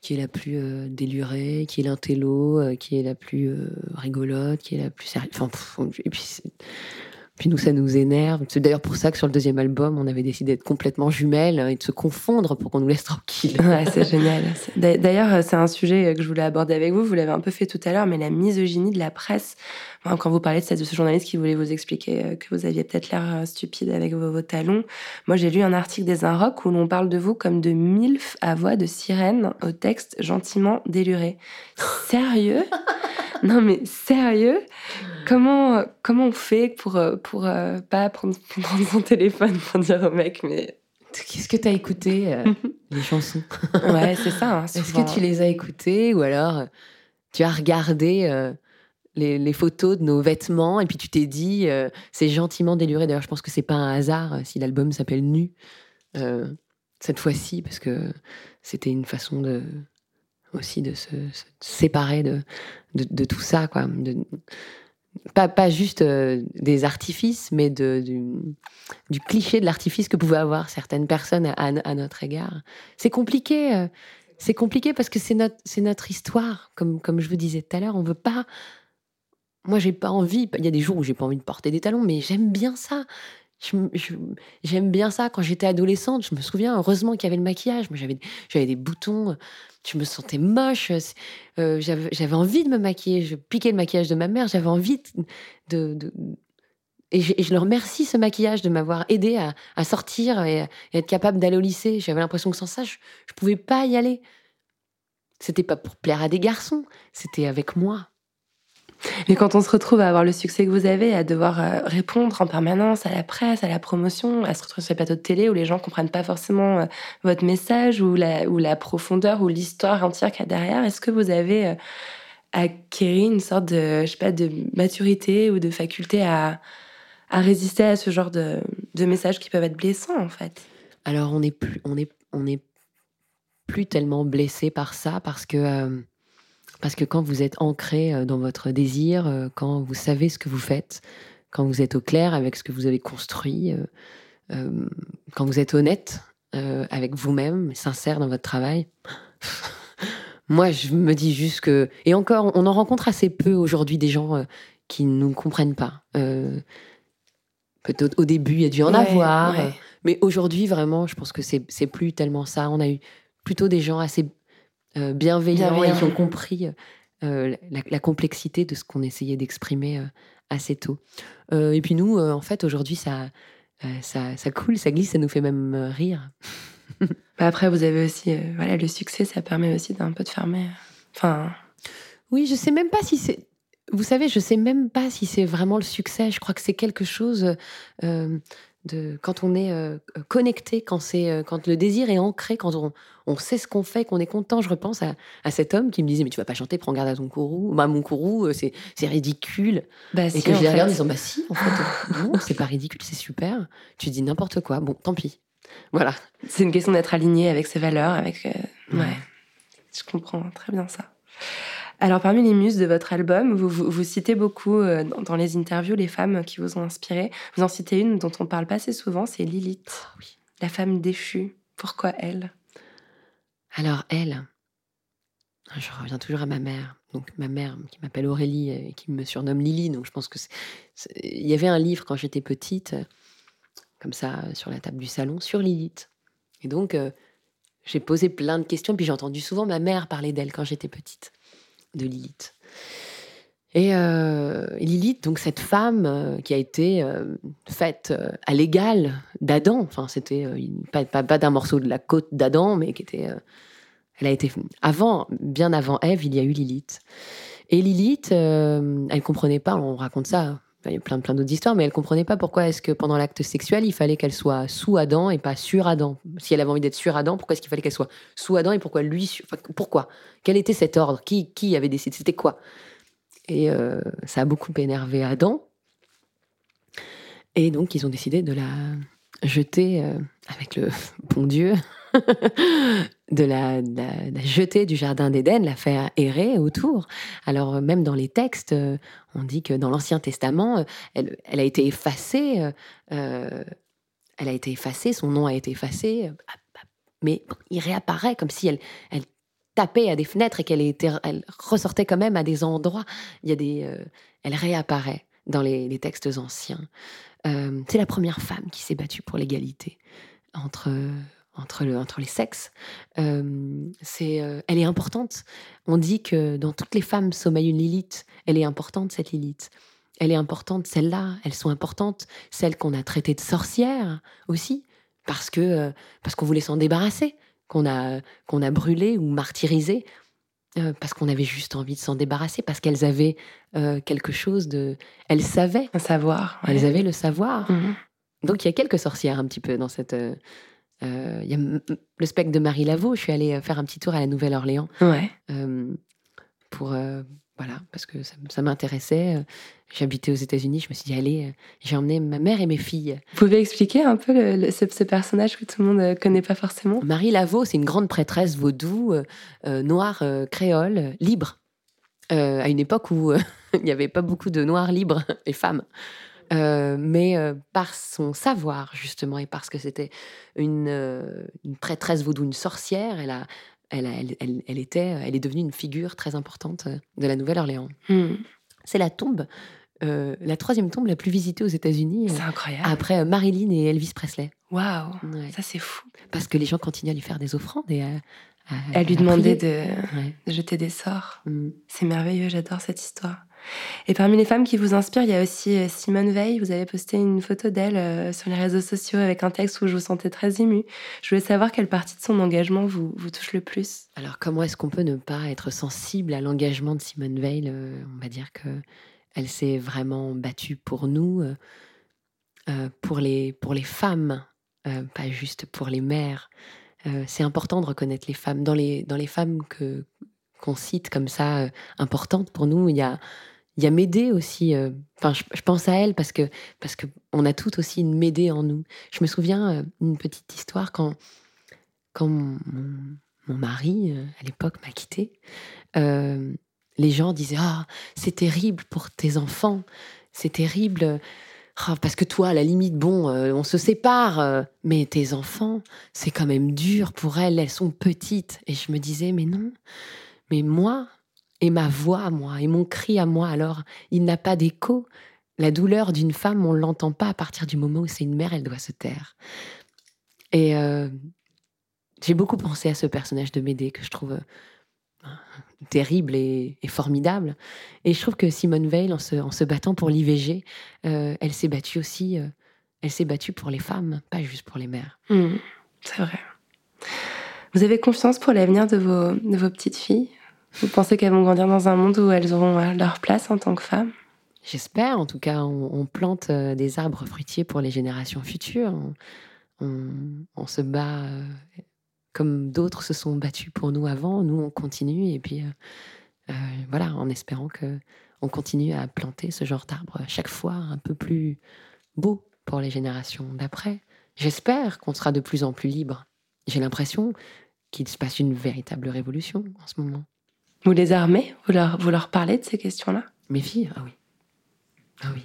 qui est la plus euh, délurée, qui est l'intello, euh, qui est la plus euh, rigolote, qui est la plus sérieuse. Enfin, et puis, puis nous, ça nous énerve. C'est d'ailleurs pour ça que sur le deuxième album, on avait décidé d'être complètement jumelles et de se confondre pour qu'on nous laisse tranquilles. Ouais, c'est génial. D'ailleurs, euh, c'est un sujet que je voulais aborder avec vous. Vous l'avez un peu fait tout à l'heure, mais la misogynie de la presse. Quand vous parlez de, ce journaliste qui voulait vous expliquer euh, que vous aviez peut-être l'air euh, stupide avec vos, talons, moi j'ai lu un article des Inrocks où l'on parle de vous comme de MILF à voix de sirène au texte gentiment déluré. Sérieux? Non mais sérieux? Comment comment on fait pour euh, pour euh, pas prendre, prendre son téléphone pour dire au mec mais Qu'est-ce que tu as écouté, euh, les chansons ouais c'est ça. hein, Est-ce que tu les as écoutées ou alors tu as regardé euh, les, les photos de nos vêtements et puis tu t'es dit euh, c'est gentiment déluré. D'ailleurs, je pense que c'est pas un hasard si l'album s'appelle Nu euh, cette fois-ci parce que c'était une façon de aussi de se, séparer de, de, tout ça quoi. De- pas, pas juste euh, des artifices, mais de, du, cliché de l'artifice que pouvaient avoir certaines personnes à, notre égard. C'est compliqué. euh, compliqué parce que c'est notre, notre histoire. Comme, comme je vous disais tout à l'heure, on veut pas. Moi, j'ai pas envie. Il y a des jours où j'ai pas envie de porter des talons, mais j'aime bien ça. J'aime bien ça. Quand j'étais adolescente, je me souviens, heureusement qu'il y avait le maquillage. Moi, j'avais, des boutons. Je me sentais moche. euh, j'avais, envie de me maquiller. Je piquais le maquillage de ma mère. J'avais envie de. et, je, et le remercie, ce maquillage, de m'avoir aidé à, sortir et, à- être capable d'aller au lycée. J'avais l'impression que sans ça, je, je pouvais pas y aller. C'était pas pour plaire à des garçons, c'était avec moi. Mais quand on se retrouve à avoir le succès que vous avez, à devoir euh, répondre en permanence à la presse, à la promotion, à se retrouver sur les plateaux de télé où les gens comprennent pas forcément euh, votre message ou la, profondeur ou l'histoire entière qu'il y a derrière, est-ce que vous avez euh, acquérir une sorte de, je sais pas, de maturité ou de faculté à, résister à ce genre de, messages qui peuvent être blessants, en fait? Alors, on n'est plus, on est, on est plus tellement blessé par ça parce que, parce que quand vous êtes ancré euh, dans votre désir, euh, quand vous savez ce que vous faites, quand vous êtes au clair avec ce que vous avez construit, euh, quand vous êtes honnête avec vous-même, sincère dans votre travail. Moi, je me dis juste que. Et encore, on en rencontre assez peu aujourd'hui des gens qui ne nous comprennent pas. Peut-être au début, il y a dû en Ouais, avoir. ouais. Mais aujourd'hui, vraiment, je pense que c'est plus tellement ça. On a eu plutôt des gens assez euh, bienveillants et qui ont compris euh, la, la complexité de ce qu'on essayait d'exprimer euh, assez tôt. Et puis nous, en fait, aujourd'hui, ça, ça, ça coule, ça glisse, ça nous fait même rire. Bah, après, vous avez aussi, euh, voilà, le succès, ça permet aussi d'un peu de fermer. Enfin, Oui, je sais même pas si c'est. Vous savez, je sais même pas si c'est vraiment le succès. Je crois que c'est quelque chose euh, de quand on est euh, connecté, quand c'est euh, quand le désir est ancré, quand on, on sait ce qu'on fait, qu'on est content. Je repense à, à cet homme qui me disait mais tu vas pas chanter, prends garde à ton courroux. Bah mon courroux, euh, c'est c'est ridicule. bah, Et si, que je les regarde en disant bah si, en fait non, c'est pas ridicule, c'est super. Tu dis n'importe quoi. Bon, tant pis. Voilà. C'est une question d'être aligné avec ses valeurs, avec. euh, Ouais. ouais. Je comprends très bien ça. Alors, parmi les muses de votre album, vous, vous, vous citez beaucoup euh, dans, dans les interviews les femmes qui vous ont inspiré. Vous en citez une dont on parle pas assez souvent, c'est Lilith, oui. la femme déchue. Pourquoi elle? Alors elle, je reviens toujours à ma mère. Donc ma mère qui m'appelle Aurélie et qui me surnomme Lily. Donc je pense que il y avait un livre quand j'étais petite, comme ça sur la table du salon, sur Lilith. Et donc euh, j'ai posé plein de questions. Puis j'ai entendu souvent ma mère parler d'elle quand j'étais petite, de Lilith. Et euh, Lilith, donc cette femme euh, qui a été euh, faite à l'égal d'Adam, enfin c'était pas, pas, pas d'un morceau de la côte d'Adam, mais qui était, elle a été avant, bien avant Ève, il y a eu Lilith. Et Lilith, elle comprenait pas, on raconte ça, il y a plein plein d'autres histoires, mais elle comprenait pas pourquoi est-ce que pendant l'acte sexuel il fallait qu'elle soit sous Adam et pas sur Adam. Si elle avait envie d'être sur Adam, pourquoi est-ce qu'il fallait qu'elle soit sous Adam et pourquoi lui, enfin, pourquoi? Quel était cet ordre? Qui qui avait décidé? C'était quoi? Et euh, ça a beaucoup énervé Adam. Et donc, ils ont décidé de la jeter euh, avec le bon Dieu, de la, jeter du jardin d'Éden, la faire errer autour. Alors, euh, même dans les textes, euh, on dit que dans l'Ancien Testament, euh, elle, a été effacée. elle a été effacée, son nom a été effacé. Mais il réapparaît comme si elle, tapait à des fenêtres et qu'elle ressortait quand même à des endroits. Il y a des, elle réapparaît dans les, textes anciens. C'est la première femme qui s'est battue pour l'égalité entre entre, le, entre les sexes. Euh, c'est, euh, elle est importante. On dit que dans toutes les femmes sommeille une Lilith. Elle est importante cette Lilith. Elle est importante celles-là. Elles sont importantes. Celles qu'on a traitées de sorcières aussi parce que euh, parce qu'on voulait s'en débarrasser, qu'on a qu'on a brûlé ou martyrisé parce qu'on avait juste envie de s'en débarrasser, parce qu'elles avaient quelque chose de. Elles savaient, Un savoir. ouais. elles avaient le savoir. Mhm. Donc il y a quelques sorcières un petit peu dans cette. Euh, Il y a le spectre de Marie Laveau. Je suis allée euh, faire un petit tour à la Nouvelle-Orléans Ouais. euh, pour. euh, voilà, parce que ça, ça m'intéressait. J'habitais aux États-Unis, je me suis dit, allez, j'ai emmené ma mère et mes filles. Vous pouvez expliquer un peu le- le- ce, ce personnage que tout le monde ne connaît pas forcément? Marie Laveau, c'est une grande prêtresse vaudou, noire, créole, libre, à une époque où il n'y avait pas beaucoup de noirs libres et femmes. Euh, mais euh, par son savoir, justement, et parce que c'était une, euh, une prêtresse vaudou, une sorcière, elle, a, elle, a- elle, elle- elle était, elle est devenue une figure très importante euh, de la Nouvelle-Orléans. Hmm. C'est la tombe, la troisième tombe la plus visitée aux États-Unis, C'est incroyable. après Marilyn et Elvis Presley. Waouh. Ouais. Ça, c'est fou. Parce que les gens continuent à lui faire des offrandes et à, lui à demandait prier. de, Ouais. de jeter des sorts. Mm. C'est merveilleux, j'adore cette histoire. Et parmi les femmes qui vous inspirent, il y a aussi euh, Simone Veil. Vous avez posté une photo d'elle euh, sur les réseaux sociaux avec un texte où je vous sentais très émue. Je voulais savoir quelle partie de son engagement vous, vous touche le plus. Alors, comment est-ce qu'on peut ne pas être sensible à l'engagement de Simone Veil Euh, On va dire que elle s'est vraiment battue pour nous, pour, les, pour les femmes, pas juste pour les mères. C'est important de reconnaître les femmes. Dans les, dans les femmes que, qu'on cite comme ça, euh, importantes pour nous. Il y a, il y a Médée aussi. euh, Enfin, je, pense à elle parce que parce que on a toutes aussi une Médée en nous. Je me souviens euh, une petite histoire quand quand mon, mon- mari euh, à l'époque m'a quittée. les gens disaient ah c'est terrible pour tes enfants, c'est terrible. Ah, parce que toi, à la limite, bon, on se sépare, mais tes enfants, c'est quand même dur pour elles, elles sont petites. Et je me disais, mais non, mais moi, et ma voix à moi, et mon cri à moi, alors, il n'a pas d'écho. La douleur d'une femme, on ne l'entend pas à partir du moment où c'est une mère, elle doit se taire. Et euh, j'ai beaucoup pensé à ce personnage de Médée que je trouve euh, terrible et, formidable. Et je trouve que Simone Veil, en se, battant pour l'IVG, euh, elle s'est battue aussi, elle s'est battue pour les femmes, pas juste pour les mères. Hmm, c'est vrai. Vous avez confiance pour l'avenir de vos petites filles? Vous pensez qu'elles vont grandir dans un monde où elles auront euh, leur place en tant que femmes? J'espère, en tout cas, on, plante euh, des arbres fruitiers pour les générations futures. On, se bat euh, comme d'autres se sont battus pour nous avant. Nous, on continue et puis voilà, en espérant que on continue à planter ce genre d'arbres chaque fois un peu plus beau pour les générations d'après. J'espère qu'on sera de plus en plus libre. J'ai l'impression qu'il se passe une véritable révolution en ce moment. Vous les armez? Vous leur, vous leur parlez de ces questions-là? Mes filles, ah oui. Ah oui.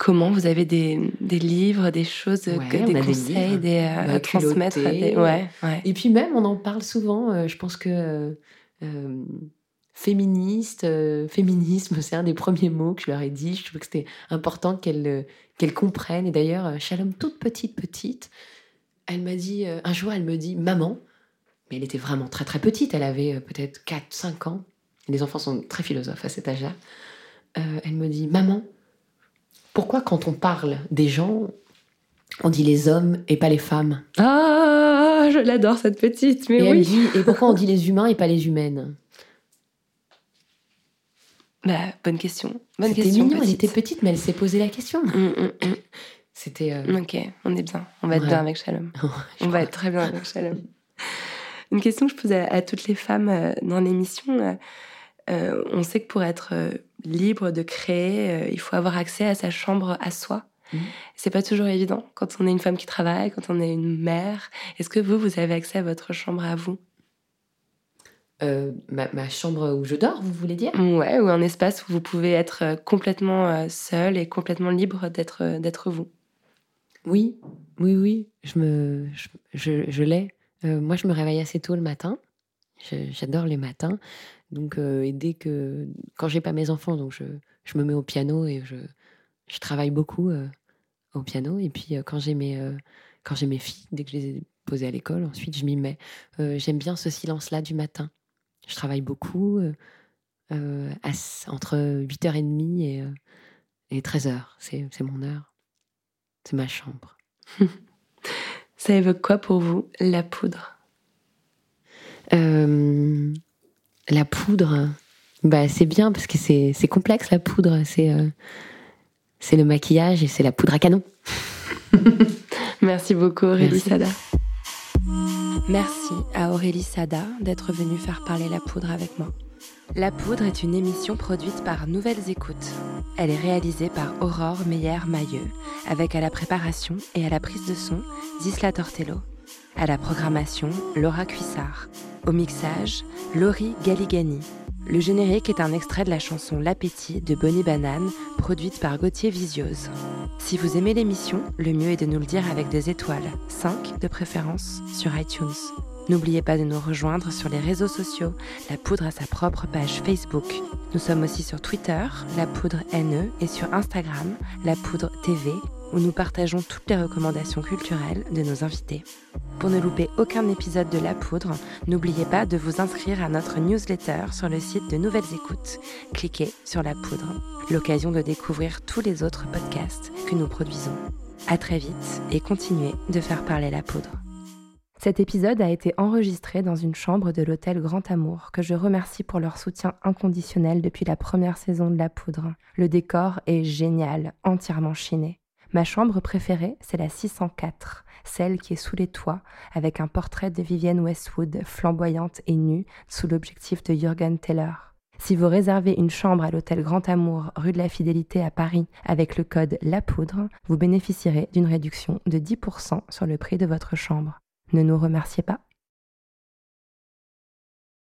Comment vous avez des, des livres, des choses, Ouais, que- on des conseils, des, euh, Bah, à transmettre des... Ouais, ouais. Et puis même, on en parle souvent. euh, je pense que euh, féministe, féminisme, c'est un des premiers mots que je leur ai dit. Je trouvais que c'était important qu'elles qu'elles comprennent. Et d'ailleurs, Shalom, toute petite, petite, elle m'a dit, un jour, elle me dit, maman, mais elle était vraiment très très petite, elle avait euh, peut-être 4-5 ans. Les enfants sont très philosophes à cet âge-là. Euh, elle me dit, maman, pourquoi quand on parle des gens, on dit les hommes et pas les femmes? Ah, je l'adore cette petite, mais et elle oui. dit, et pourquoi on dit les humains et pas les humaines? Bah, bonne question. Bonne C'était question. mignon, elle était petite, mais elle s'est posé la question. Hum, hum, hum. C'était. euh, Ok, on est bien. On va être Ouais. bien avec Shalom. On va être très bien avec Shalom. Une question que je pose à, à toutes les femmes euh, dans l'émission. euh, euh, on sait que pour être libre de créer, il faut avoir accès à sa chambre à soi. Mhm. C'est pas toujours évident quand on est une femme qui travaille, quand on est une mère. Est-ce que vous, vous avez accès à votre chambre à vous? Euh, ma, ma chambre où je dors, vous voulez dire? Ouais, ou un espace où vous pouvez être complètement seule et complètement libre d'être d'être vous. Oui, oui, oui. Je me, je, je, je l'ai. Moi, je me réveille assez tôt le matin. J'adore les matins. Donc, euh, et dès que, quand j'ai pas mes enfants, donc je, je me mets au piano et je, je travaille beaucoup au piano. Et puis, quand j'ai mes, j'ai mes filles, dès que je les ai posées à l'école, ensuite je m'y mets. J'aime bien ce silence-là du matin. Je travaille beaucoup à entre 8h30 et, et 13h. C'est c'est mon heure. C'est ma chambre. Ça évoque quoi pour vous, la poudre? Euh, la poudre, bah, c'est bien parce que c'est c'est complexe la poudre. C'est euh, c'est le maquillage et c'est la poudre à canon. Merci beaucoup Aurélie Merci. Sada. Merci à Aurélie Sada d'être venue faire parler la poudre avec moi. La poudre est une émission produite par Nouvelles Écoutes. Elle est réalisée par Aurore Meyer-Mailleux, avec à la préparation et à la prise de son Zisla Tortello. À la programmation, Laura Cuissard. Au mixage, Laurie Galigani. Le générique est un extrait de la chanson L'appétit de Bonnie Banane, produite par Gauthier Visiose. Si vous aimez l'émission, le mieux est de nous le dire avec des étoiles, 5 de préférence, sur iTunes. N'oubliez pas de nous rejoindre sur les réseaux sociaux. La Poudre a sa propre page Facebook. Nous sommes aussi sur Twitter, La Poudre NE, et sur Instagram, La Poudre TV, où nous partageons toutes les recommandations culturelles de nos invités. Pour ne louper aucun épisode de La Poudre, n'oubliez pas de vous inscrire à notre newsletter sur le site de Nouvelles Écoutes. Cliquez sur La Poudre, l'occasion de découvrir tous les autres podcasts que nous produisons. À très vite et continuez de faire parler la poudre. Cet épisode a été enregistré dans une chambre de l'hôtel Grand Amour, que je remercie pour leur soutien inconditionnel depuis la première saison de La Poudre. Le décor est génial, entièrement chiné. Ma chambre préférée, c'est la 604, celle qui est sous les toits, avec un portrait de Vivienne Westwood, flamboyante et nue, sous l'objectif de Jürgen Teller. Si vous réservez une chambre à l'hôtel Grand Amour, rue de la Fidélité à Paris, avec le code La Poudre, vous bénéficierez d'une réduction de 10% sur le prix de votre chambre. Ne nous remerciez pas.